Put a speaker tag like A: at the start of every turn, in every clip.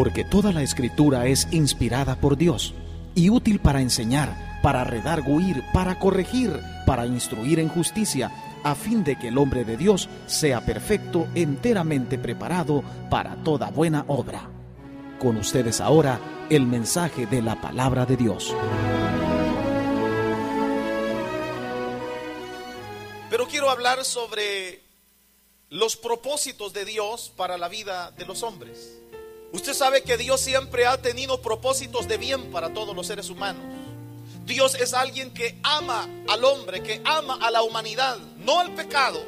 A: Porque toda la escritura es inspirada por Dios y útil para enseñar, para redarguir, para corregir, para instruir en justicia, a fin de que el hombre de Dios sea perfecto, enteramente preparado para toda buena obra. Con ustedes ahora el mensaje de la palabra de Dios.
B: Pero quiero hablar sobre los propósitos de Dios para la vida de los hombres. Usted sabe que Dios siempre ha tenido propósitos de bien para todos los seres humanos. Dios es alguien que ama al hombre, que ama a la humanidad, no al pecado.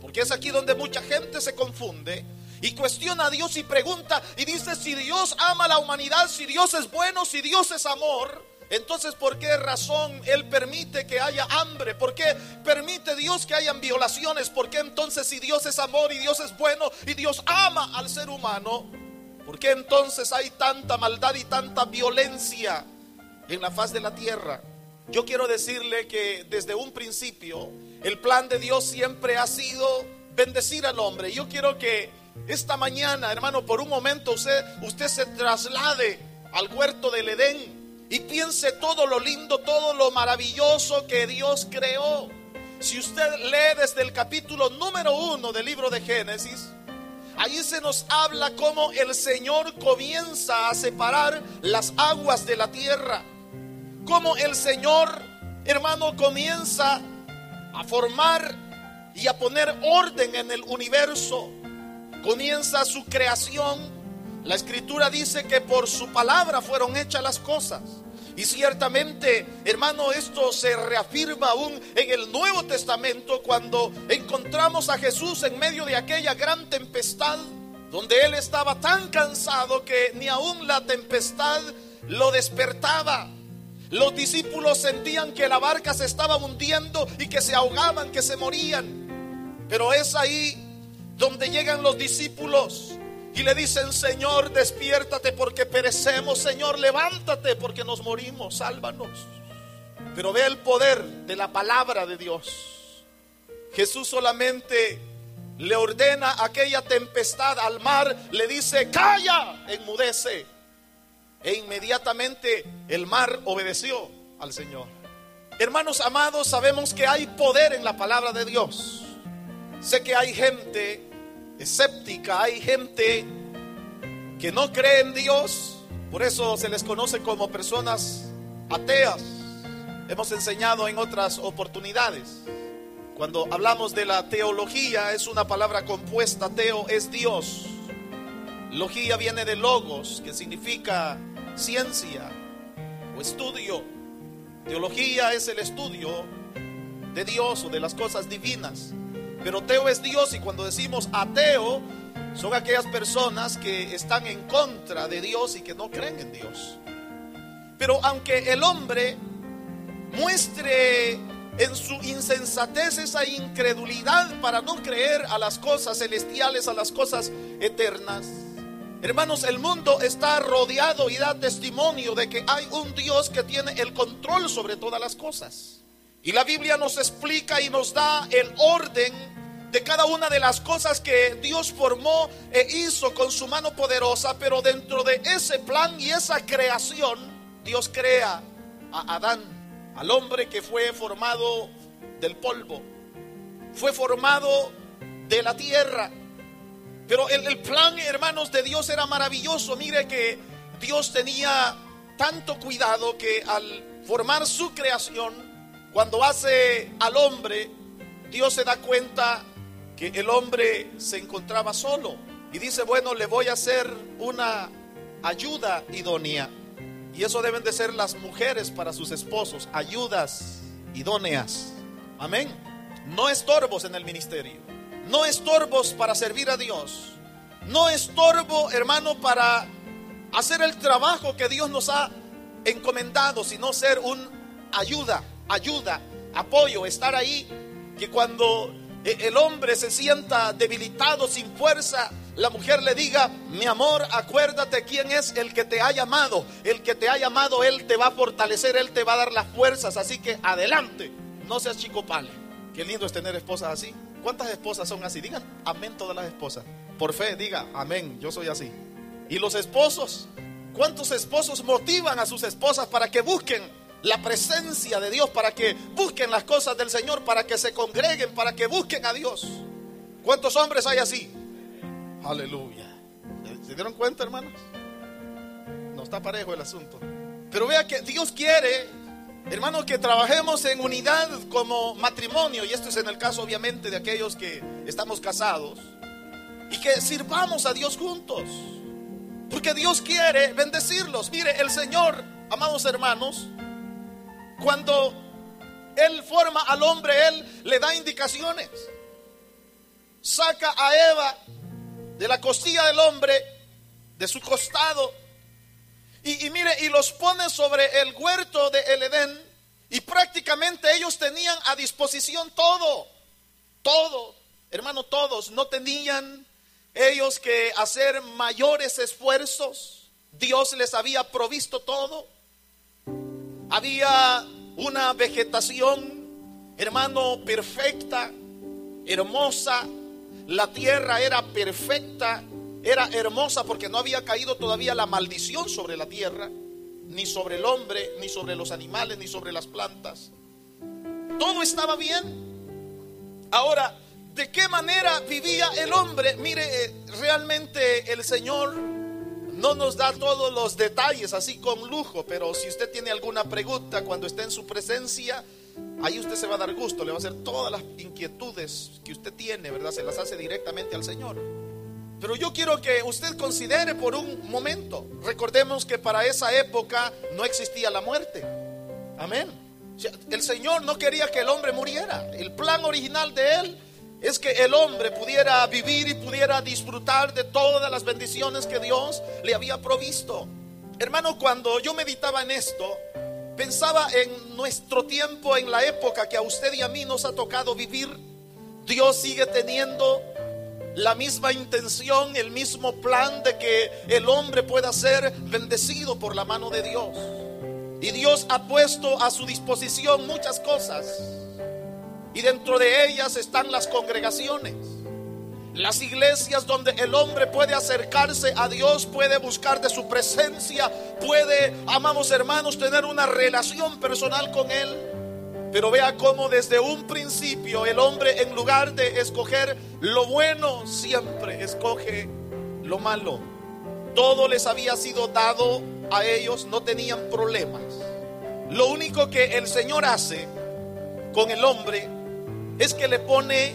B: Porque es aquí donde mucha gente se confunde y cuestiona a Dios y pregunta y dice si Dios ama a la humanidad, si Dios es bueno, si Dios es amor. Entonces, ¿por qué razón Él permite que haya hambre? ¿Por qué permite Dios que hayan violaciones? ¿Por qué entonces si Dios es amor y Dios es bueno y Dios ama al ser humano? ¿Por qué entonces hay tanta maldad y tanta violencia en la faz de la tierra? Yo quiero decirle que desde un principio el plan de Dios siempre ha sido bendecir al hombre. Yo quiero que esta mañana, hermano, por un momento usted, usted se traslade al huerto del Edén y piense todo lo lindo, todo lo maravilloso que Dios creó. Si usted lee desde el capítulo número uno del libro de Génesis, Ahí se nos habla cómo el Señor comienza a separar las aguas de la tierra. Cómo el Señor, hermano, comienza a formar y a poner orden en el universo. Comienza su creación. La escritura dice que por su palabra fueron hechas las cosas. Y ciertamente, hermano, esto se reafirma aún en el Nuevo Testamento cuando encontramos a Jesús en medio de aquella gran tempestad, donde él estaba tan cansado que ni aún la tempestad lo despertaba. Los discípulos sentían que la barca se estaba hundiendo y que se ahogaban, que se morían. Pero es ahí donde llegan los discípulos y le dicen, Señor, despiértate porque perecemos, Señor, levántate porque nos morimos, sálvanos. Pero ve el poder de la palabra de Dios. Jesús solamente le ordena aquella tempestad al mar, le dice, calla, enmudece. E inmediatamente el mar obedeció al Señor. Hermanos amados, sabemos que hay poder en la palabra de Dios. Sé que hay gente escéptica, hay gente que no cree en Dios, por eso se les conoce como personas ateas. Hemos enseñado en otras oportunidades. Cuando hablamos de la teología, es una palabra compuesta, teo es Dios. Logía viene de logos, que significa ciencia o estudio. Teología es el estudio de Dios o de las cosas divinas. Pero Teo es Dios y cuando decimos ateo, son aquellas personas que están en contra de Dios y que no creen en Dios. Pero aunque el hombre muestre en su insensatez esa incredulidad para no creer a las cosas celestiales, a las cosas eternas, hermanos, el mundo está rodeado y da testimonio de que hay un Dios que tiene el control sobre todas las cosas. Y la Biblia nos explica y nos da el orden de cada una de las cosas que Dios formó e hizo con su mano poderosa, pero dentro de ese plan y esa creación, Dios crea a Adán, al hombre que fue formado del polvo, fue formado de la tierra. Pero el, plan, hermanos, de Dios era maravilloso. Mire que Dios tenía tanto cuidado que al formar su creación, cuando hace al hombre, Dios se da cuenta que el hombre se encontraba solo y dice, bueno, le voy a hacer una ayuda idónea. Y eso deben de ser las mujeres para sus esposos, ayudas idóneas. Amén. No estorbos en el ministerio. No estorbos para servir a Dios. No estorbo, hermano, para hacer el trabajo que Dios nos ha encomendado, sino ser un ayuda, ayuda, apoyo, estar ahí, que cuando el hombre se sienta debilitado, sin fuerza, la mujer le diga, mi amor, acuérdate quién es el que te ha llamado. El que te ha llamado, Él te va a fortalecer, Él te va a dar las fuerzas. Así que adelante, no seas chico pale. Qué lindo es tener esposas así. ¿Cuántas esposas son así? Digan amén todas las esposas. Por fe, diga amén, yo soy así. Y los esposos, ¿cuántos esposos motivan a sus esposas para que busquen la presencia de Dios, para que busquen las cosas del Señor, para que se congreguen, para que busquen a Dios? ¿Cuántos hombres hay así? Aleluya. ¿Se dieron cuenta, hermanos? No está parejo el asunto. Pero vea que Dios quiere, hermanos, que trabajemos en unidad como matrimonio, y esto es en el caso obviamente de aquellos que estamos casados, y que sirvamos a Dios juntos. Porque Dios quiere bendecirlos. Mire, el Señor, amados hermanos, cuando Él forma al hombre, Él le da indicaciones. Saca a Eva de la costilla del hombre, de su costado, y, mire, y los pone sobre el huerto de el Edén, y prácticamente ellos tenían a disposición todo, todo, hermano, todos, no tenían ellos que hacer mayores esfuerzos, Dios les había provisto todo. Había una vegetación, hermano, perfecta, hermosa. La tierra era perfecta, era hermosa porque no había caído todavía la maldición sobre la tierra, ni sobre el hombre, ni sobre los animales, ni sobre las plantas. Todo estaba bien. Ahora, ¿de qué manera vivía el hombre? Mire, eh, realmente el Señor no nos da todos los detalles así con lujo, pero si usted tiene alguna pregunta cuando esté en su presencia, ahí usted se va a dar gusto, le va a hacer todas las inquietudes que usted tiene, ¿verdad? Se las hace directamente al Señor. Pero yo quiero que usted considere por un momento, recordemos que para esa época no existía la muerte. Amén. El Señor no quería que el hombre muriera. El plan original de Él es que el hombre pudiera vivir y pudiera disfrutar de todas las bendiciones que Dios le había provisto. Hermano, cuando yo meditaba en esto, pensaba en nuestro tiempo, en la época que a usted y a mí nos ha tocado vivir. Dios sigue teniendo la misma intención, el mismo plan de que el hombre pueda ser bendecido por la mano de Dios. Y Dios ha puesto a su disposición muchas cosas y dentro de ellas están las congregaciones. Las iglesias donde el hombre puede acercarse a Dios, puede buscar de su presencia, puede, amamos hermanos, tener una relación personal con Él. Pero vea cómo desde un principio el hombre en lugar de escoger lo bueno, siempre escoge lo malo. Todo les había sido dado a ellos, no tenían problemas. Lo único que el Señor hace con el hombre es que le pone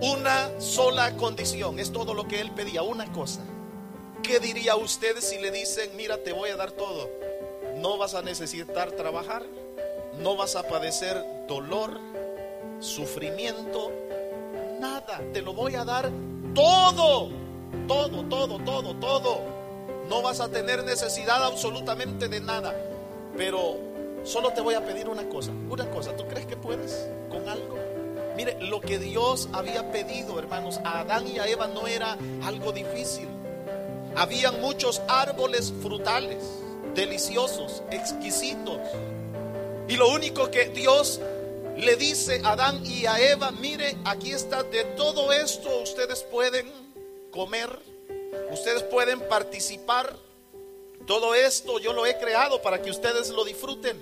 B: una sola condición. Es todo lo que él pedía, una cosa. ¿Qué diría usted si le dicen, mira, te voy a dar todo? No vas a necesitar trabajar, no vas a padecer dolor, sufrimiento, nada. Te lo voy a dar todo, todo, todo, todo, todo. No vas a tener necesidad absolutamente de nada. Pero solo te voy a pedir una cosa, una cosa. ¿Tú crees que puedes con algo? Mire, lo que Dios había pedido, hermanos, a Adán y a Eva no era algo difícil. Habían muchos árboles frutales, deliciosos, exquisitos. Y lo único que Dios le dice a Adán y a Eva, mire, aquí está, de todo esto ustedes pueden comer, ustedes pueden participar. Todo esto yo lo he creado para que ustedes lo disfruten.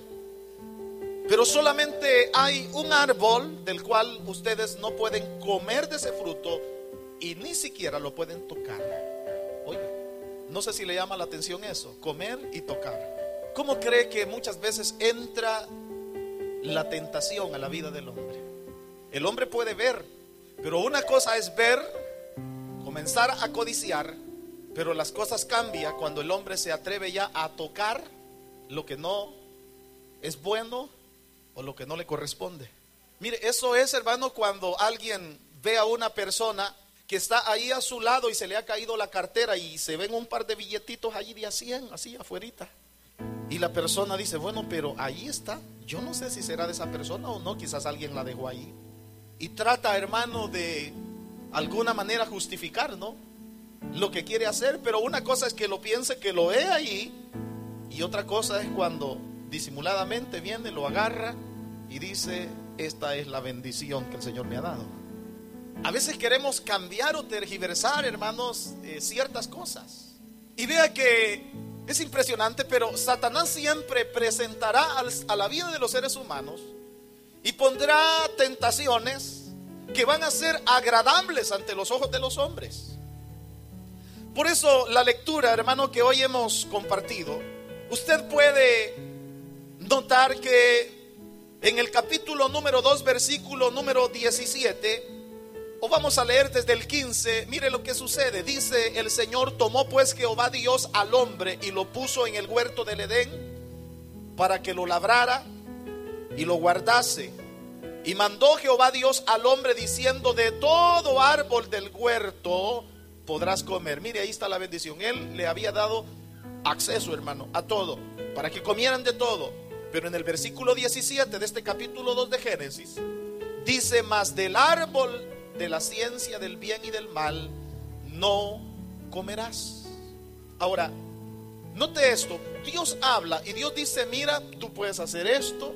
B: Pero solamente hay un árbol del cual ustedes no pueden comer de ese fruto y ni siquiera lo pueden tocar. Oye, no sé si le llama la atención eso, comer y tocar. ¿Cómo cree que muchas veces entra la tentación a la vida del hombre? El hombre puede ver, pero una cosa es ver, comenzar a codiciar, pero las cosas cambian cuando el hombre se atreve ya a tocar lo que no es bueno o lo que no le corresponde. Mire, eso es, hermano, cuando alguien ve a una persona que está ahí a su lado y se le ha caído la cartera y se ven un par de billetitos allí de a 100, así afuerita. Y la persona dice, bueno, pero ahí está. Yo no sé si será de esa persona o no, quizás alguien la dejó ahí. Y trata, hermano, de alguna manera justificar, ¿no? Lo que quiere hacer, pero una cosa es que lo piense, que lo ve ahí, y otra cosa es cuando disimuladamente viene, lo agarra y dice, esta es la bendición que el Señor me ha dado. A veces queremos cambiar o tergiversar, hermanos, eh, ciertas cosas. Y vea que es impresionante, pero Satanás siempre presentará a la vida de los seres humanos y pondrá tentaciones que van a ser agradables ante los ojos de los hombres. Por eso la lectura, hermano, que hoy hemos compartido, usted puede notar que en el capítulo número 2, versículo número 17, o vamos a leer desde el 15, mire lo que sucede. Dice, el Señor tomó pues Jehová Dios al hombre y lo puso en el huerto del Edén para que lo labrara y lo guardase. Y mandó Jehová Dios al hombre diciendo, de todo árbol del huerto podrás comer. Mire, ahí está la bendición. Él le había dado acceso, hermano, a todo, para que comieran de todo. Pero en el versículo 17 de este capítulo 2 de Génesis, dice, más del árbol de la ciencia del bien y del mal, no comerás. Ahora, note esto, Dios habla y Dios dice, mira, tú puedes hacer esto,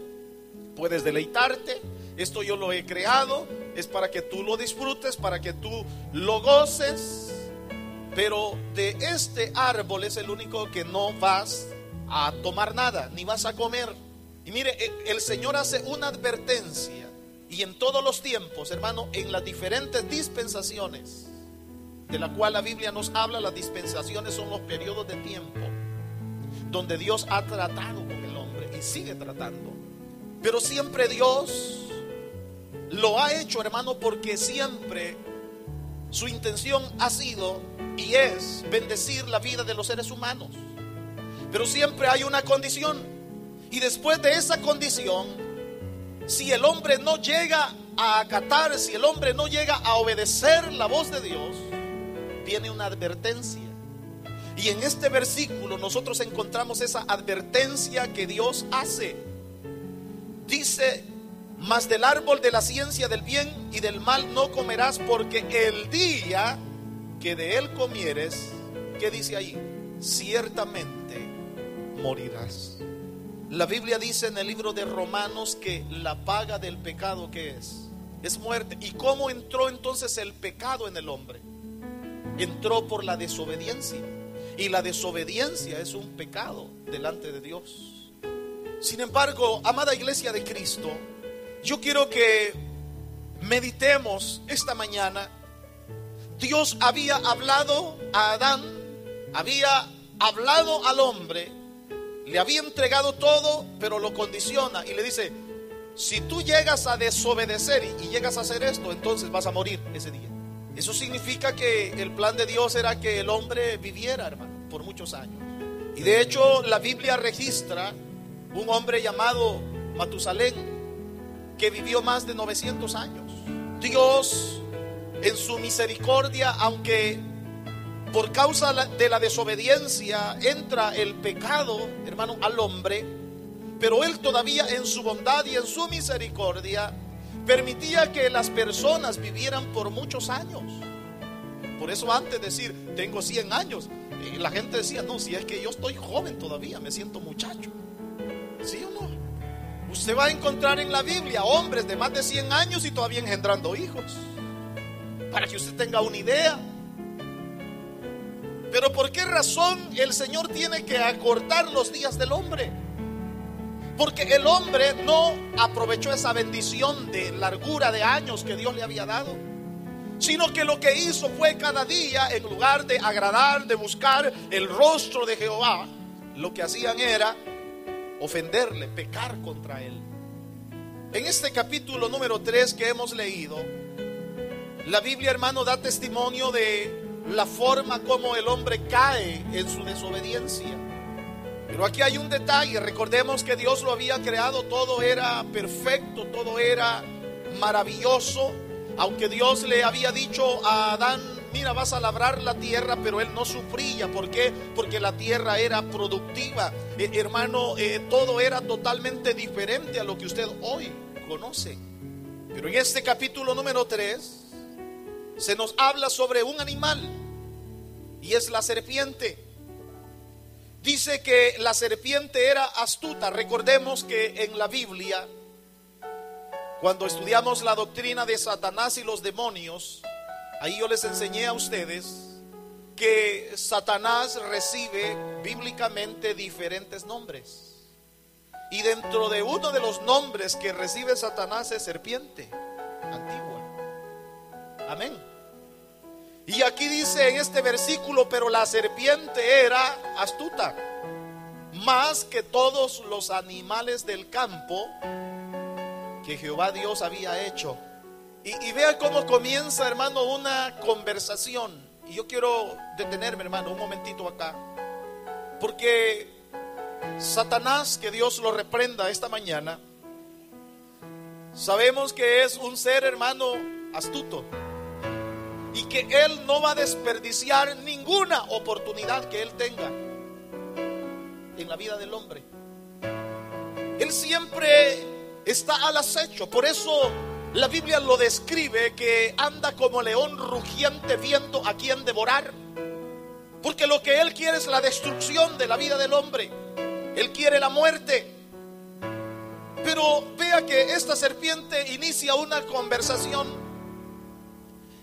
B: puedes deleitarte, esto yo lo he creado, es para que tú lo disfrutes, para que tú lo goces. Pero de este árbol es el único que no vas a tomar nada, ni vas a comer. Y mire, e, el Señor hace una advertencia. Y en todos los tiempos, hermano, en las diferentes dispensaciones, de la cual la Biblia nos habla, las dispensaciones son los periodos de tiempo donde Dios ha tratado con el hombre y sigue tratando. Pero siempre Dios lo ha hecho, hermano, porque siempre su intención ha sido y es bendecir la vida de los seres humanos. Pero siempre hay una condición. Y después de esa condición, si el hombre no llega a acatar, si el hombre no llega a obedecer la voz de Dios, viene una advertencia. Y en este versículo nosotros encontramos esa advertencia que Dios hace. Dice mas del árbol de la ciencia del bien y del mal no comerás, porque el día que de él comieres, ¿qué dice ahí? Ciertamente morirás. La Biblia dice en el libro de Romanos que la paga del pecado que es es muerte. ¿Y cómo entró entonces el pecado en el hombre? Entró por la desobediencia. Y la desobediencia es un pecado delante de Dios. Sin embargo, amada iglesia de Cristo, yo quiero que meditemos esta mañana. Dios había hablado a Adán, había hablado al hombre, le había entregado todo, pero lo condiciona y le dice, si tú llegas a desobedecer y, llegas a hacer esto, entonces vas a morir ese día. Eso significa que el plan de Dios era que el hombre viviera, hermano, por muchos años. Y de hecho la Biblia registra un hombre llamado Matusalén, que vivió más de 900 años. Dios, en su misericordia, aunque por causa de la desobediencia entra el pecado, hermano, al hombre, pero Él todavía en su bondad y en su misericordia permitía que las personas vivieran por muchos años. Por eso antes de decir, tengo 100 años, eh, la gente decía, no, si es que yo estoy joven todavía, me siento muchacho. ¿Sí o no? Usted va a encontrar en la Biblia hombres de más de 100 años y todavía engendrando hijos. Para que usted tenga una idea. Pero ¿por qué razón el Señor tiene que acortar los días del hombre? Porque el hombre no aprovechó esa bendición de largura de años que Dios le había dado. Sino que lo que hizo fue cada día, en lugar de agradar, de buscar el rostro de Jehová, lo que hacían era ofenderle, pecar contra él. En este capítulo número 3 que hemos leído, la Biblia, hermano, da testimonio de la forma como el hombre cae en su desobediencia. Pero aquí hay un detalle, recordemos que Dios lo había creado, todo era perfecto, todo era maravilloso, aunque Dios le había dicho a Adán, mira, vas a labrar la tierra, pero él no sufría. ¿Por qué? Porque la tierra era productiva. Eh, hermano, eh, todo era totalmente diferente a lo que usted hoy conoce. Pero en este capítulo número 3 se nos habla sobre un animal y es la serpiente. Dice que la serpiente era astuta. Recordemos que en la Biblia, cuando estudiamos la doctrina de Satanás y los demonios, Ahí yo les enseñé a ustedes que Satanás recibe bíblicamente diferentes nombres. Y dentro de uno de los nombres que recibe Satanás es serpiente antigua. Amén. Y aquí dice en este versículo, pero la serpiente era astuta, más que todos los animales del campo que Jehová Dios había hecho. Y, vea cómo comienza, hermano, una conversación. Y yo quiero detenerme, hermano, un momentito acá. Porque Satanás, que Dios lo reprenda esta mañana, sabemos que es un ser, hermano, astuto. Y que Él no va a desperdiciar ninguna oportunidad que Él tenga en la vida del hombre. Él siempre está al acecho. Por eso la Biblia lo describe que anda como león rugiente viendo a quien devorar. Porque lo que Él quiere es la destrucción de la vida del hombre. Él quiere la muerte. Pero vea que esta serpiente inicia una conversación.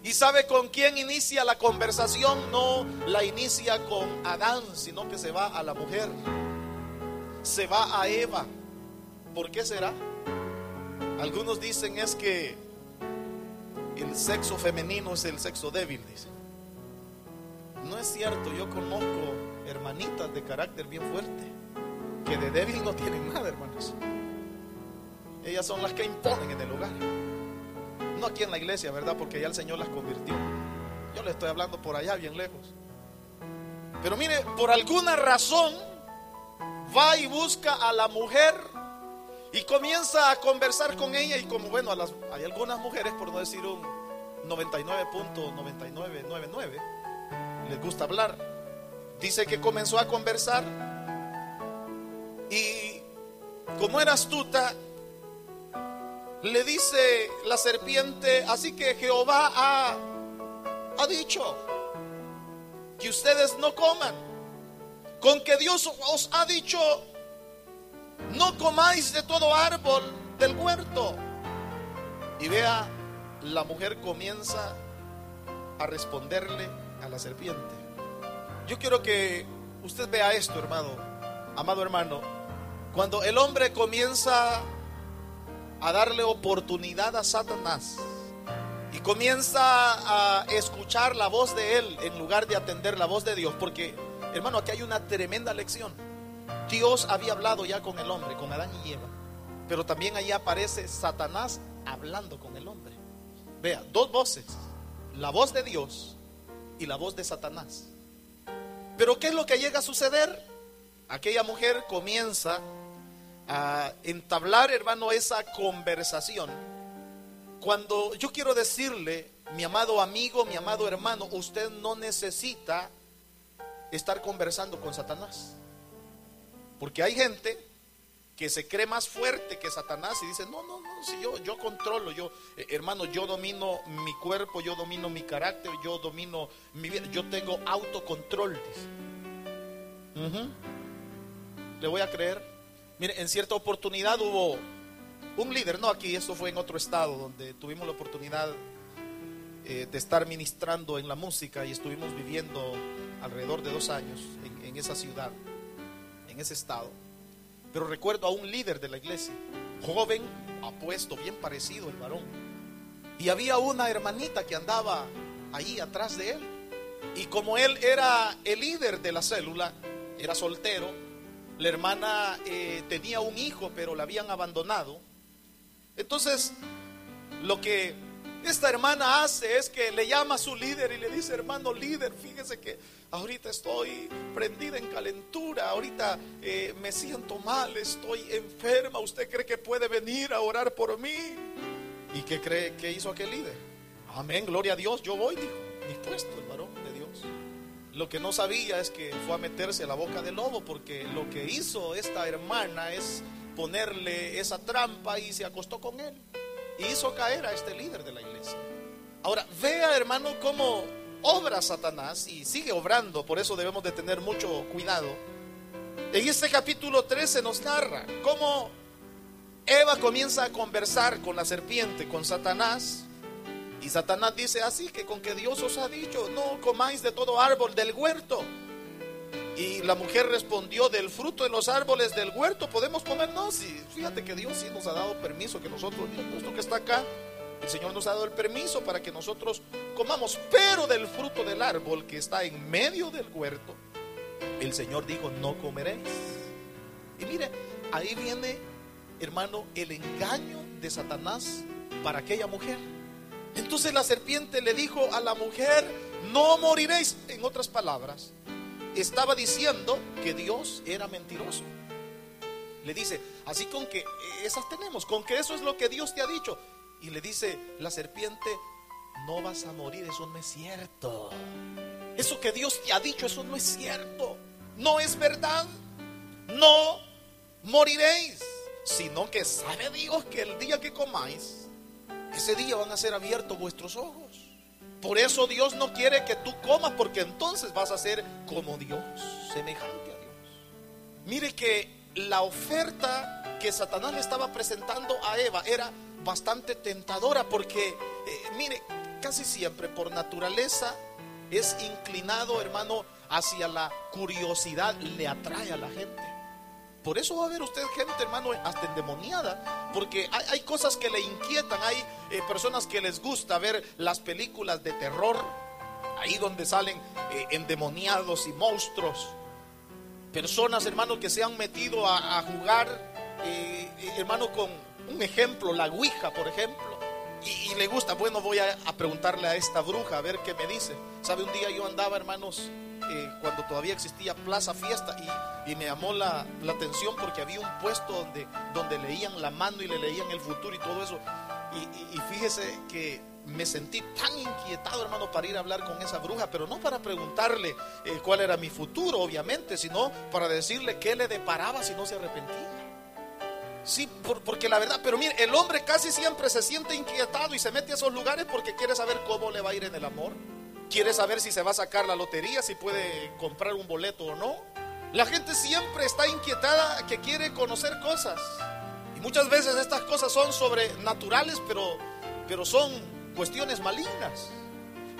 B: ¿Y sabe con quién inicia la conversación? No la inicia con Adán, sino que se va a la mujer. Se va a Eva. ¿Por qué será? Algunos dicen es que el sexo femenino es el sexo débil, dicen. No es cierto, yo conozco hermanitas de carácter bien fuerte que de débil no tienen nada, hermanos. Ellas son las que imponen en el hogar. No aquí en la iglesia, ¿verdad? Porque ya el Señor las convirtió. Yo le estoy hablando por allá, bien lejos. Pero mire, por alguna razón va y busca a la mujer y comienza a conversar con ella y como bueno, hay algunas mujeres, por no decir un 99.9999, les gusta hablar. Dice que comenzó a conversar y como era astuta, le dice la serpiente, así que Jehová ha, ha dicho que ustedes no coman, con que Dios os ha dicho, no comáis de todo árbol del huerto. Y vea, la mujer comienza a responderle a la serpiente. Yo quiero que usted vea esto, hermano, amado hermano. Cuando el hombre comienza a darle oportunidad a Satanás y comienza a escuchar la voz de él en lugar de atender la voz de Dios, porque hermano, aquí hay una tremenda lección. Dios había hablado ya con el hombre, con Adán y Eva, pero también ahí aparece Satanás hablando con el hombre. Vea, dos voces, la voz de Dios y la voz de Satanás. Pero ¿qué es lo que llega a suceder? Aquella mujer comienza a entablar, hermano, esa conversación. Cuando yo quiero decirle, mi amado amigo, mi amado hermano, usted no necesita estar conversando con Satanás. Porque hay gente que se cree más fuerte que Satanás y dice, no, no, no, si yo, yo controlo, yo, eh, hermano, yo domino mi cuerpo, yo domino mi carácter, yo domino mi vida, yo tengo autocontrol. Le voy a creer. En cierta oportunidad hubo un líder, no aquí, eso fue en otro estado, donde tuvimos la oportunidad eh, de estar ministrando en la música y estuvimos viviendo alrededor de dos años en esa ciudad en ese estado. Pero recuerdo a un líder de la iglesia, joven, apuesto, bien parecido el varón. Y había una hermanita que andaba ahí atrás de él. Y como él era el líder de la célula, era soltero, la hermana eh, tenía un hijo, pero la habían abandonado. Entonces, lo que esta hermana hace es que le llama a su líder y le dice, hermano líder, fíjese que ahorita estoy prendida en calentura, ahorita eh, me siento mal, estoy enferma, ¿usted cree que puede venir a orar por mí? ¿Y qué cree que hizo aquel líder? Amén, gloria a Dios, yo voy, dijo, dispuesto el varón. Lo que no sabía es que fue a meterse a la boca del lobo, porque lo que hizo esta hermana es ponerle esa trampa y se acostó con él. Y hizo caer a este líder de la iglesia. Ahora, vea hermano cómo obra Satanás y sigue obrando, por eso debemos de tener mucho cuidado. En este capítulo 13 nos narra cómo Eva comienza a conversar con la serpiente, con Satanás, Y Satanás dice así que con que Dios os ha dicho, no comáis de todo árbol del huerto. Y la mujer respondió, del fruto de los árboles del huerto podemos comernos. Y fíjate que Dios sí nos ha dado permiso que nosotros, que está acá, el Señor nos ha dado el permiso para que nosotros comamos, pero del fruto del árbol que está en medio del huerto, el Señor dijo, no comeréis. Y mire, ahí viene, hermano, el engaño de Satanás para aquella mujer. Entonces la serpiente le dijo a la mujer, no moriréis. En otras palabras, estaba diciendo que Dios era mentiroso. Le dice, así con que esas tenemos, con que eso es lo que Dios te ha dicho. Y le dice la serpiente, no vas a morir, eso no es cierto. Eso que Dios te ha dicho, eso no es cierto. No es verdad. No moriréis, sino que sabe Dios que el día que comáis, ese día van a ser abiertos vuestros ojos. Por eso Dios no quiere que tú comas, porque entonces vas a ser como Dios, semejante a Dios. Mire que la oferta que Satanás le estaba presentando a Eva era bastante tentadora, porque, eh, mire, casi siempre por naturaleza es inclinado, hermano, hacia la curiosidad, le atrae a la gente. Por eso va a ver usted gente, hermano, hasta endemoniada, porque hay, cosas que le inquietan, hay eh, personas que les gusta ver las películas de terror, ahí donde salen eh, endemoniados y monstruos, personas, hermano, que se han metido a, jugar, eh, hermano, con un ejemplo, la Ouija, por ejemplo, y, le gusta, bueno, voy a, a preguntarle a esta bruja a ver qué me dice. ¿Sabe? Un día yo andaba, hermanos, cuando todavía existía Plaza Fiesta y, me llamó la, atención porque había un puesto donde, donde leían la mano y le leían el futuro y todo eso. Y, fíjese que me sentí tan inquietado, hermano, para ir a hablar con esa bruja, pero no para preguntarle eh, cuál era mi futuro, obviamente, sino para decirle qué le deparaba si no se arrepentía. Sí, porque la verdad, pero mire, el hombre casi siempre se siente inquietado y se mete a esos lugares porque quiere saber cómo le va a ir en el amor quiere saber si se va a sacar la lotería, si puede comprar un boleto o no. La gente siempre está inquietada que quiere conocer cosas. Y muchas veces estas cosas son sobrenaturales, pero, pero son cuestiones malignas.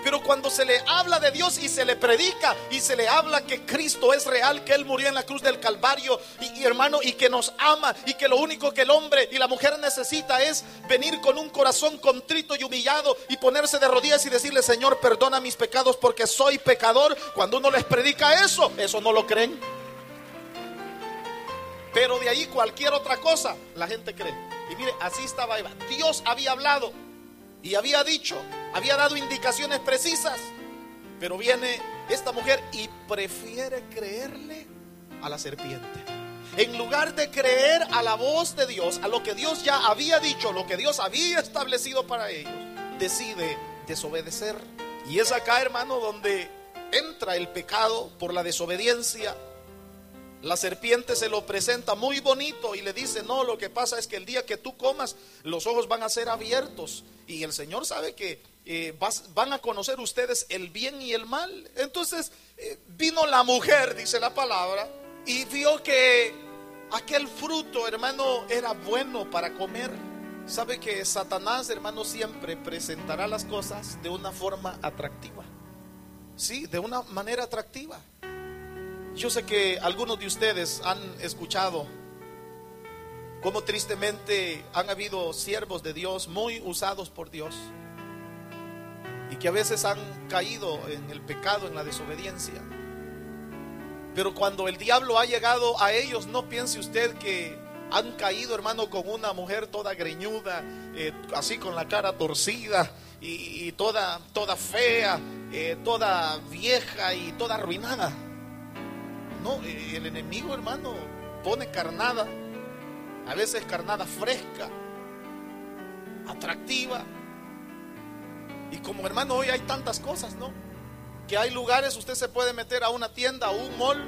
B: Pero cuando se le habla de Dios y se le predica y se le habla que Cristo es real, que Él murió en la cruz del Calvario y, hermano y que nos ama y que lo único que el hombre y la mujer necesita es venir con un corazón contrito y humillado y ponerse de rodillas y decirle Señor perdona mis pecados porque soy pecador. Cuando uno les predica eso, eso no lo creen. Pero de ahí cualquier otra cosa la gente cree. Y mire, así estaba Eva. Dios había hablado y había dicho, había dado indicaciones precisas, pero viene esta mujer y prefiere creerle a la serpiente. En lugar de creer a la voz de Dios, a lo que Dios ya había dicho, lo que Dios había establecido para ellos, decide desobedecer. Y es acá, hermano, donde entra el pecado por la desobediencia la serpiente se lo presenta muy bonito y le dice, no, lo que pasa es que el día que tú comas, los ojos van a ser abiertos. Y el Señor sabe que eh, van a conocer ustedes el bien y el mal. Entonces eh, vino la mujer, dice la palabra, y vio que aquel fruto, hermano, era bueno para comer. Sabe que Satanás, hermano, siempre presentará las cosas de una forma atractiva. Sí, de una manera atractiva. Yo sé que algunos de ustedes han escuchado cómo tristemente han habido siervos de Dios muy usados por Dios y que a veces han caído en el pecado, en la desobediencia. Pero cuando el diablo ha llegado a ellos, no piense usted que han caído, hermano, con una mujer toda greñuda, eh, así con la cara torcida y, toda, toda fea, eh, toda vieja y toda arruinada. No, eh, el enemigo, hermano, pone carnada, a veces carnada fresca, atractiva. Y como hermano, hoy hay tantas cosas, ¿no? Que hay lugares, usted se puede meter a una tienda, a un mall,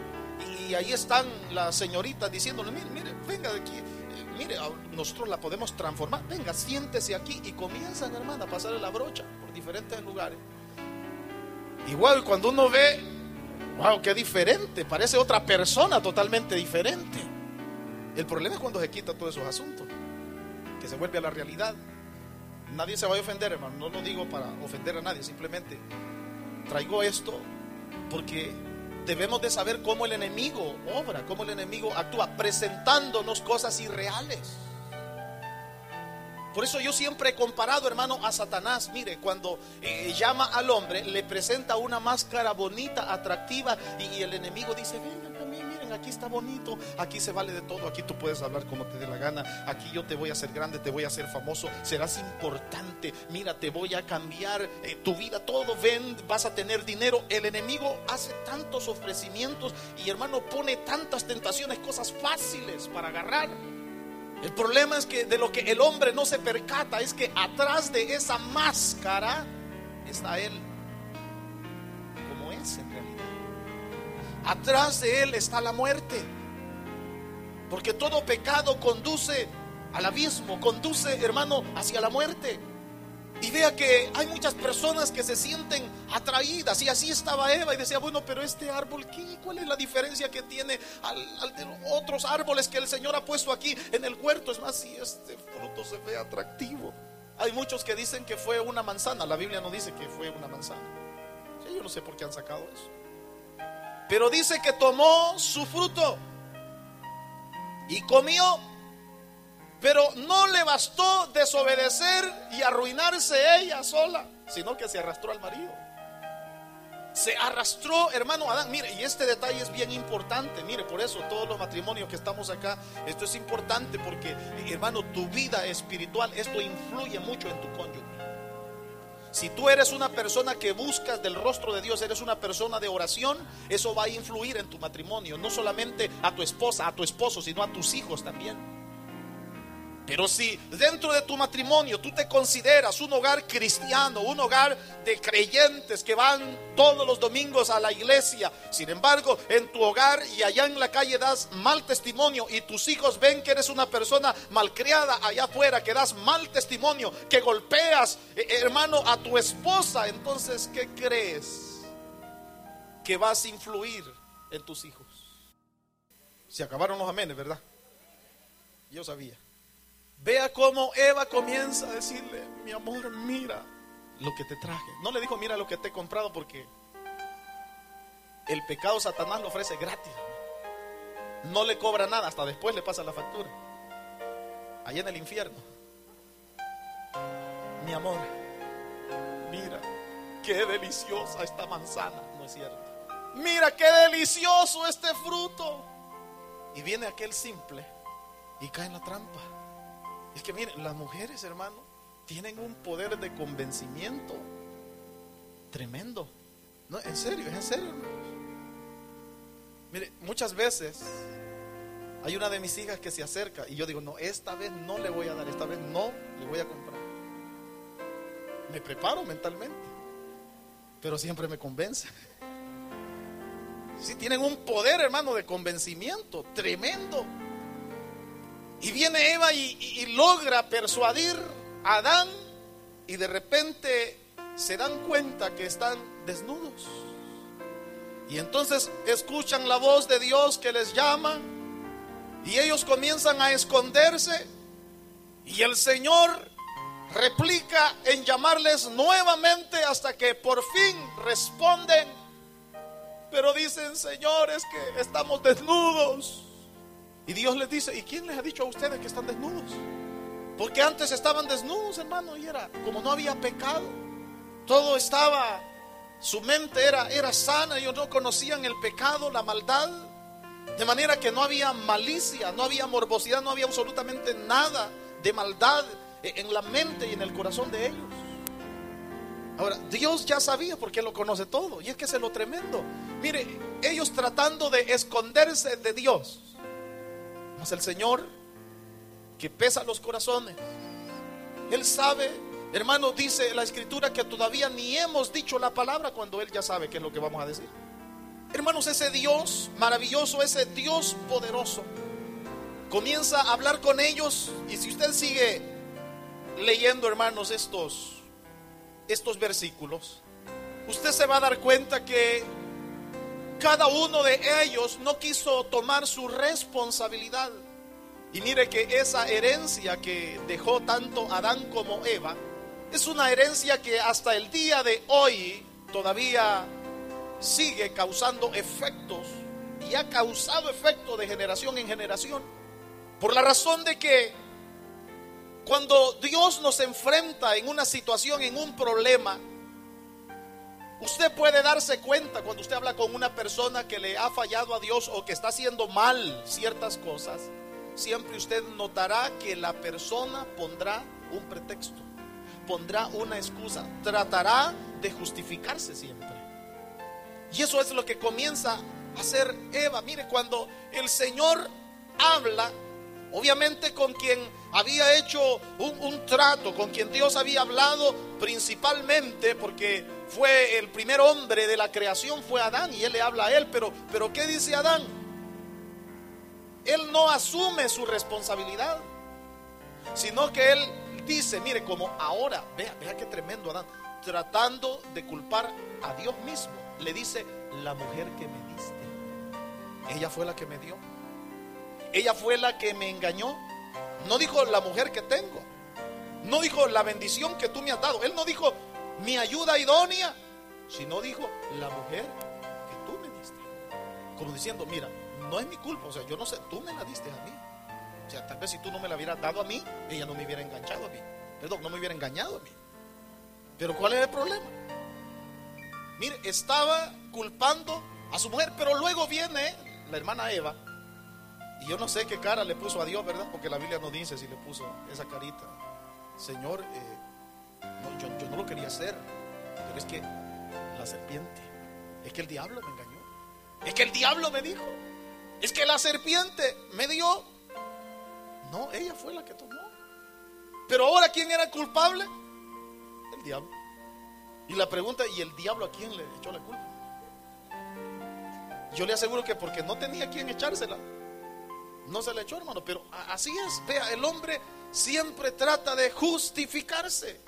B: y ahí están las señoritas diciéndole, mire, mire, venga de aquí, eh, mire, nosotros la podemos transformar, venga, siéntese aquí y comienzan, hermana, a pasarle la brocha por diferentes lugares. Igual cuando uno ve Wow, qué diferente. Parece otra persona totalmente diferente. El problema es cuando se quita todos esos asuntos, que se vuelve a la realidad. Nadie se va a ofender, hermano. No lo digo para ofender a nadie. Simplemente traigo esto porque debemos de saber cómo el enemigo obra, cómo el enemigo actúa, presentándonos cosas irreales. Por eso yo siempre he comparado, hermano, a Satanás. Mire, cuando eh, llama al hombre, le presenta una máscara bonita, atractiva, y, el enemigo dice, vengan aquí está bonito, aquí se vale de todo, aquí tú puedes hablar como te dé la gana, aquí yo te voy a hacer grande, te voy a hacer famoso, serás importante, mira, te voy a cambiar eh, tu vida, todo, ven, vas a tener dinero. El enemigo hace tantos ofrecimientos y hermano pone tantas tentaciones, cosas fáciles para agarrar. El problema es que de lo que el hombre no se percata es que atrás de esa máscara está él Atrás de él está la muerte. Porque todo pecado conduce al abismo, conduce, hermano, hacia la muerte. Y vea que hay muchas personas que se sienten atraídas. Y así estaba Eva y decía, bueno, pero este árbol, ¿qué? ¿cuál es la diferencia que tiene al, de otros árboles que el Señor ha puesto aquí en el huerto? Es más, si este fruto se ve atractivo. Hay muchos que dicen que fue una manzana. La Biblia no dice que fue una manzana. yo no sé por qué han sacado eso. Pero dice que tomó su fruto y comió pero no le bastó desobedecer y arruinarse ella sola, sino que se arrastró al marido. Se arrastró, hermano Adán. Mire, y este detalle es bien importante. Mire, por eso todos los matrimonios que estamos acá, esto es importante porque, hermano, tu vida espiritual, esto influye mucho en tu cónyuge. Si tú eres una persona que buscas del rostro de Dios, eres una persona de oración, eso va a influir en tu matrimonio, no solamente a tu esposa, a tu esposo, sino a tus hijos también. Pero si dentro de tu matrimonio tú te consideras un hogar cristiano, un hogar de creyentes que van todos los domingos a la iglesia, sin embargo en tu hogar y allá en la calle das mal testimonio y tus hijos ven que eres una persona malcriada allá afuera, que das mal testimonio, que golpeas, eh, hermano, a tu esposa, entonces ¿qué crees? Que vas a influir en tus hijos. Se acabaron los amenes, ¿verdad? Yo sabía. Vea cómo Eva comienza a decirle, mi amor, mira lo que te traje. No le dijo, mira lo que te he comprado porque el pecado Satanás lo ofrece gratis. No le cobra nada, hasta después le pasa la factura. Allá en el infierno. Mi amor, mira, qué deliciosa esta manzana, ¿no es cierto? Mira qué delicioso este fruto. Y viene aquel simple y cae en la trampa. Es que miren, las mujeres, hermano, tienen un poder de convencimiento tremendo. No, en serio, es en serio, Mire, muchas veces hay una de mis hijas que se acerca y yo digo, no, esta vez no le voy a dar, esta vez no le voy a comprar. Me preparo mentalmente, pero siempre me convence. Si tienen un poder, hermano, de convencimiento tremendo. Y viene Eva y, logra persuadir a Adán y de repente se dan cuenta que están desnudos. Y entonces escuchan la voz de Dios que les llama y ellos comienzan a esconderse y el Señor replica en llamarles nuevamente hasta que por fin responden. Pero dicen, señores, que estamos desnudos. Y Dios les dice, ¿y quién les ha dicho a ustedes que están desnudos? Porque antes estaban desnudos, hermano, y era como no había pecado. Todo estaba, su mente era, era sana, ellos no conocían el pecado, la maldad. De manera que no había malicia, no había morbosidad, no había absolutamente nada de maldad en la mente y en el corazón de ellos. Ahora, Dios ya sabía porque lo conoce todo. Y es que es lo tremendo. Mire, ellos tratando de esconderse de Dios el Señor que pesa los corazones. Él sabe, hermano, dice la escritura que todavía ni hemos dicho la palabra cuando Él ya sabe qué es lo que vamos a decir. Hermanos, ese Dios maravilloso, ese Dios poderoso, comienza a hablar con ellos y si usted sigue leyendo, hermanos, estos, estos versículos, usted se va a dar cuenta que cada uno de ellos no quiso tomar su responsabilidad. Y mire que esa herencia que dejó tanto Adán como Eva Es una herencia que hasta el día de hoy todavía sigue causando efectos y ha causado efectos de generación en generación. Por la razón de que cuando Dios nos enfrenta en una situación, en un problema, usted puede darse cuenta cuando usted habla con una persona que le ha fallado a Dios o que está haciendo mal ciertas cosas, siempre usted notará que la persona pondrá un pretexto, pondrá una excusa, tratará de justificarse siempre. Y eso es lo que comienza a hacer Eva. Mire, cuando el Señor habla, obviamente con quien había hecho un, trato, con quien Dios había hablado principalmente, porque fue el primer hombre de la creación, fue Adán, y él le habla a él, pero, pero ¿qué dice Adán? Él no asume su responsabilidad, sino que él dice, mire, como ahora, vea, vea qué tremendo Adán, tratando de culpar a Dios mismo, le dice, la mujer que me diste, ella fue la que me dio, ella fue la que me engañó, no dijo la mujer que tengo, no dijo la bendición que tú me has dado, él no dijo mi ayuda idónea, sino dijo la mujer que tú me diste, como diciendo, mira, no es mi culpa, o sea, yo no sé, tú me la diste a mí. O sea, tal vez si tú no me la hubieras dado a mí, ella no me hubiera enganchado a mí. Perdón, no me hubiera engañado a mí. Pero ¿cuál es el problema? Mire, estaba culpando a su mujer, pero luego viene la hermana Eva. Y yo no sé qué cara le puso a Dios, ¿verdad? Porque la Biblia no dice si le puso esa carita. Señor, eh, yo, yo no lo quería hacer, pero es que la serpiente, es que el diablo me engañó. Es que el diablo me dijo. Es que la serpiente me dio. No, ella fue la que tomó. Pero ahora, ¿quién era el culpable? El diablo. Y la pregunta, ¿y el diablo a quién le echó la culpa? Yo le aseguro que porque no tenía quien echársela, no se le echó, hermano. Pero así es, vea, el hombre siempre trata de justificarse.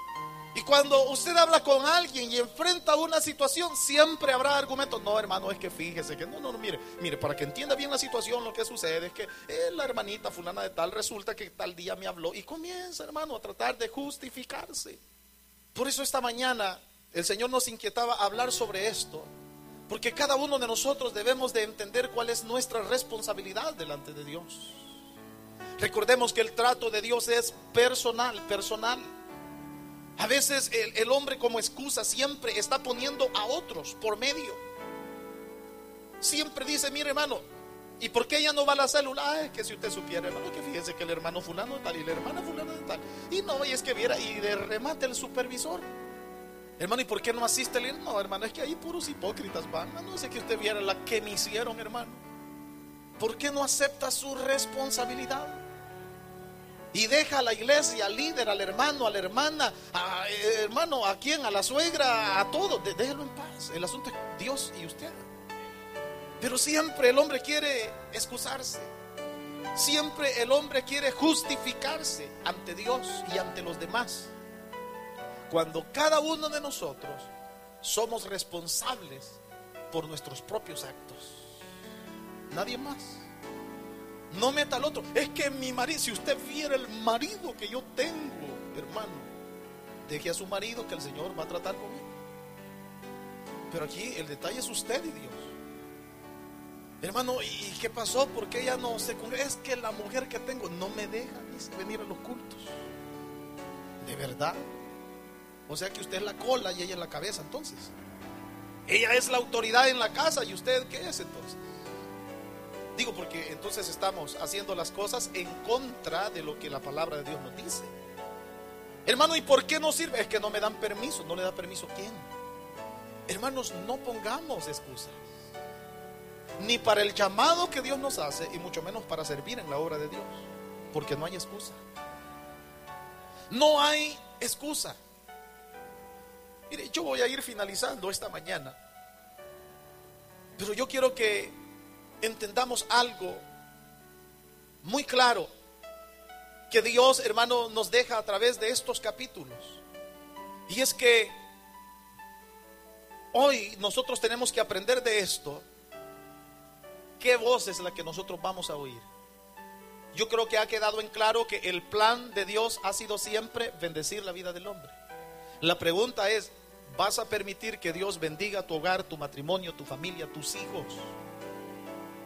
B: Y cuando usted habla con alguien y enfrenta una situación, siempre habrá argumentos. No, hermano, es que fíjese que no, no, no, mire, mire, para que entienda bien la situación, lo que sucede es que eh, la hermanita fulana de tal resulta que tal día me habló y comienza, hermano, a tratar de justificarse. Por eso esta mañana el Señor nos inquietaba hablar sobre esto, porque cada uno de nosotros debemos de entender cuál es nuestra responsabilidad delante de Dios. Recordemos que el trato de Dios es personal, personal. A veces el, hombre como excusa siempre está poniendo a otros por medio. Siempre dice, mire hermano, ¿y por qué ella no va a la célula? Ah, es que si usted supiera, hermano, que fíjese que el hermano fulano de tal y la hermana fulano de tal. Y no, y es que viera, y de remate el supervisor. Hermano, ¿y por qué no asiste el No, hermano, es que hay puros hipócritas van. No sé que usted viera la que me hicieron, hermano. ¿Por qué no acepta su responsabilidad? Y deja a la iglesia, al líder, al hermano, a la hermana, a, eh, hermano, a quién, a la suegra, a todo, déjelo en paz. El asunto es Dios y usted. Pero siempre el hombre quiere excusarse. Siempre el hombre quiere justificarse ante Dios y ante los demás. Cuando cada uno de nosotros somos responsables por nuestros propios actos. Nadie más. No meta al otro. Es que mi marido, si usted viera el marido que yo tengo, hermano, deje a su marido que el Señor va a tratar conmigo. Pero aquí el detalle es usted y Dios. Hermano, ¿y qué pasó? Porque ella no se Es que la mujer que tengo no me deja venir a los cultos. ¿De verdad? O sea que usted es la cola y ella es la cabeza entonces. Ella es la autoridad en la casa y usted qué es entonces. Digo porque entonces estamos haciendo las cosas en contra de lo que la palabra de Dios nos dice. Hermano, ¿y por qué no sirve? Es que no me dan permiso. ¿No le da permiso quién? Hermanos, no pongamos excusas. Ni para el llamado que Dios nos hace y mucho menos para servir en la obra de Dios. Porque no hay excusa. No hay excusa. Mire, yo voy a ir finalizando esta mañana. Pero yo quiero que entendamos algo muy claro que Dios, hermano, nos deja a través de estos capítulos. Y es que hoy nosotros tenemos que aprender de esto. ¿Qué voz es la que nosotros vamos a oír? Yo creo que ha quedado en claro que el plan de Dios ha sido siempre bendecir la vida del hombre. La pregunta es, ¿vas a permitir que Dios bendiga tu hogar, tu matrimonio, tu familia, tus hijos?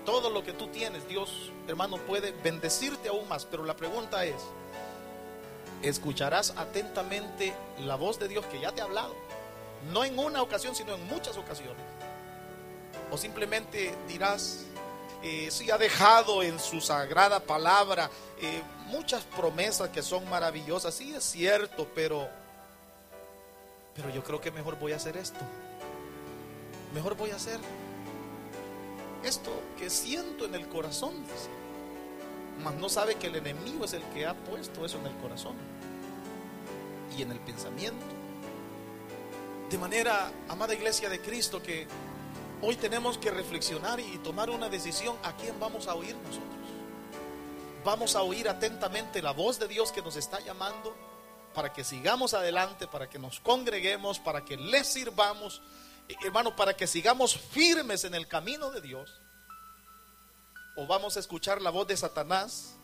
B: Todo lo que tú tienes, Dios, hermano, puede bendecirte aún más. Pero la pregunta es, ¿escucharás atentamente la voz de Dios que ya te ha hablado? No en una ocasión, sino en muchas ocasiones. O simplemente dirás, eh, si ha dejado en su sagrada palabra eh, muchas promesas que son maravillosas. Sí es cierto, pero, pero yo creo que mejor voy a hacer esto. Mejor voy a hacer esto que siento en el corazón, dice. Mas no sabe que el enemigo es el que ha puesto eso en el corazón y en el pensamiento. De manera, amada iglesia de Cristo, que hoy tenemos que reflexionar y tomar una decisión a quién vamos a oír nosotros. Vamos a oír atentamente la voz de Dios que nos está llamando para que sigamos adelante, para que nos congreguemos, para que le sirvamos hermano, para que sigamos firmes en el camino de Dios, o vamos a escuchar la voz de Satanás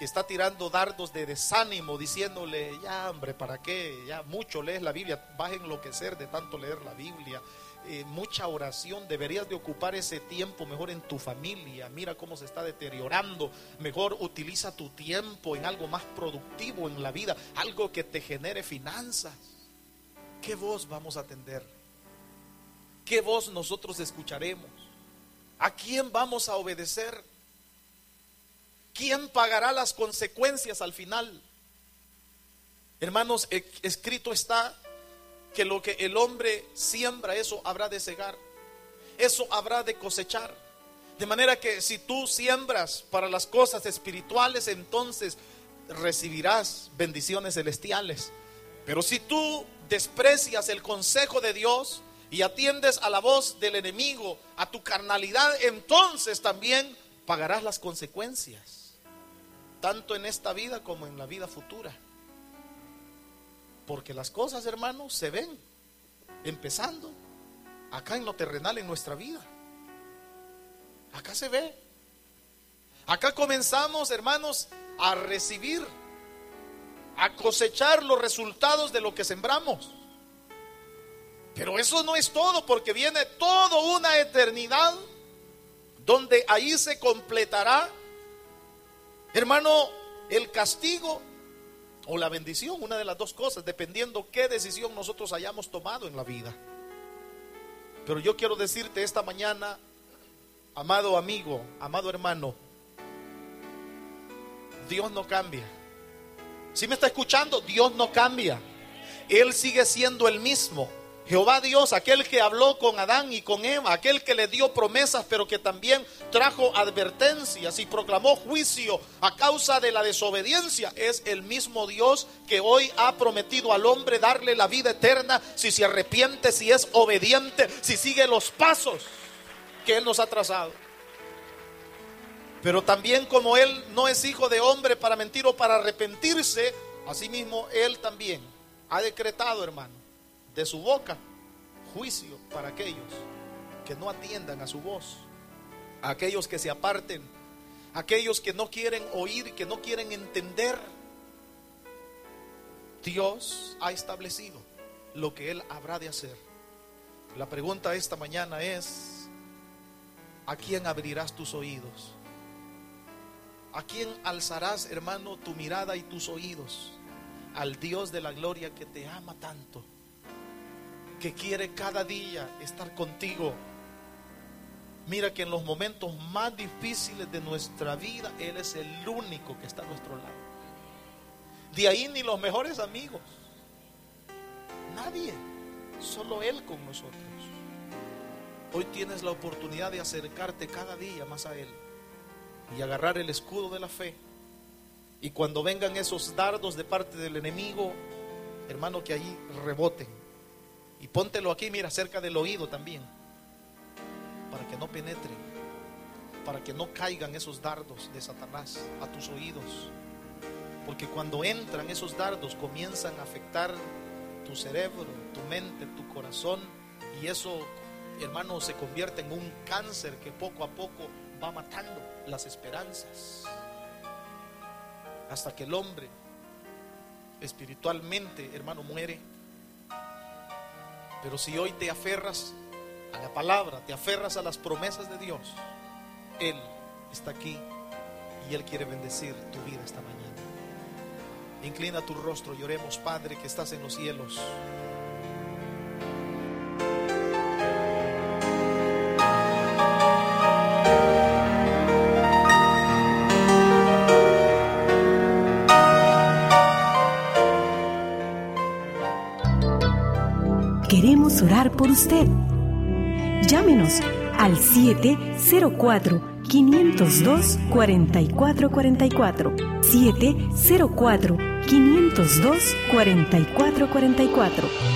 B: que está tirando dardos de desánimo, diciéndole, ya hombre, ¿para qué? Ya mucho lees la Biblia, vas a enloquecer de tanto leer la Biblia. Eh, mucha oración, deberías de ocupar ese tiempo mejor en tu familia, mira cómo se está deteriorando, mejor utiliza tu tiempo en algo más productivo en la vida, algo que te genere finanzas. ¿Qué voz vamos a atender? ¿Qué voz nosotros escucharemos? ¿A quién vamos a obedecer? ¿Quién pagará las consecuencias al final? Hermanos, e, escrito está que lo que el hombre siembra, eso habrá de cegar, eso habrá de cosechar. De manera que si tú siembras para las cosas espirituales, entonces recibirás bendiciones celestiales. Pero si tú desprecias el consejo de Dios, y atiendes a la voz del enemigo, a tu carnalidad, entonces también pagarás las consecuencias, tanto en esta vida como en la vida futura. Porque las cosas, hermanos, se ven empezando acá en lo terrenal en nuestra vida. Acá se ve. Acá comenzamos, hermanos, a recibir, a cosechar los resultados de lo que sembramos. Pero eso no es todo, porque viene toda una eternidad donde ahí se completará, hermano, el castigo o la bendición, una de las dos cosas, dependiendo qué decisión nosotros hayamos tomado en la vida. Pero yo quiero decirte esta mañana, amado amigo, amado hermano, Dios no cambia. Si me está escuchando, Dios no cambia. Él sigue siendo el mismo. Jehová Dios, aquel que habló con Adán y con Eva, aquel que le dio promesas, pero que también trajo advertencias y proclamó juicio a causa de la desobediencia, es el mismo Dios que hoy ha prometido al hombre darle la vida eterna si se arrepiente, si es obediente, si sigue los pasos que Él nos ha trazado. Pero también como Él no es hijo de hombre para mentir o para arrepentirse, asimismo Él también ha decretado, hermano de su boca juicio para aquellos que no atiendan a su voz, aquellos que se aparten, aquellos que no quieren oír, que no quieren entender. Dios ha establecido lo que Él habrá de hacer. La pregunta esta mañana es, ¿a quién abrirás tus oídos? ¿A quién alzarás, hermano, tu mirada y tus oídos? Al Dios de la gloria que te ama tanto que quiere cada día estar contigo. Mira que en los momentos más difíciles de nuestra vida, Él es el único que está a nuestro lado. De ahí ni los mejores amigos. Nadie. Solo Él con nosotros. Hoy tienes la oportunidad de acercarte cada día más a Él y agarrar el escudo de la fe. Y cuando vengan esos dardos de parte del enemigo, hermano, que allí reboten y póntelo aquí, mira, cerca del oído también, para que no penetren, para que no caigan esos dardos de Satanás a tus oídos. Porque cuando entran esos dardos comienzan a afectar tu cerebro, tu mente, tu corazón, y eso, hermano, se convierte en un cáncer que poco a poco va matando las esperanzas. Hasta que el hombre espiritualmente, hermano, muere Pero si hoy te aferras a la palabra, te aferras a las promesas de Dios, Él está aquí y Él quiere bendecir tu vida esta mañana. Inclina tu rostro y oremos, Padre que estás en los cielos.
C: Queremos orar por usted. Llámenos al 704-502-4444. 704-502-4444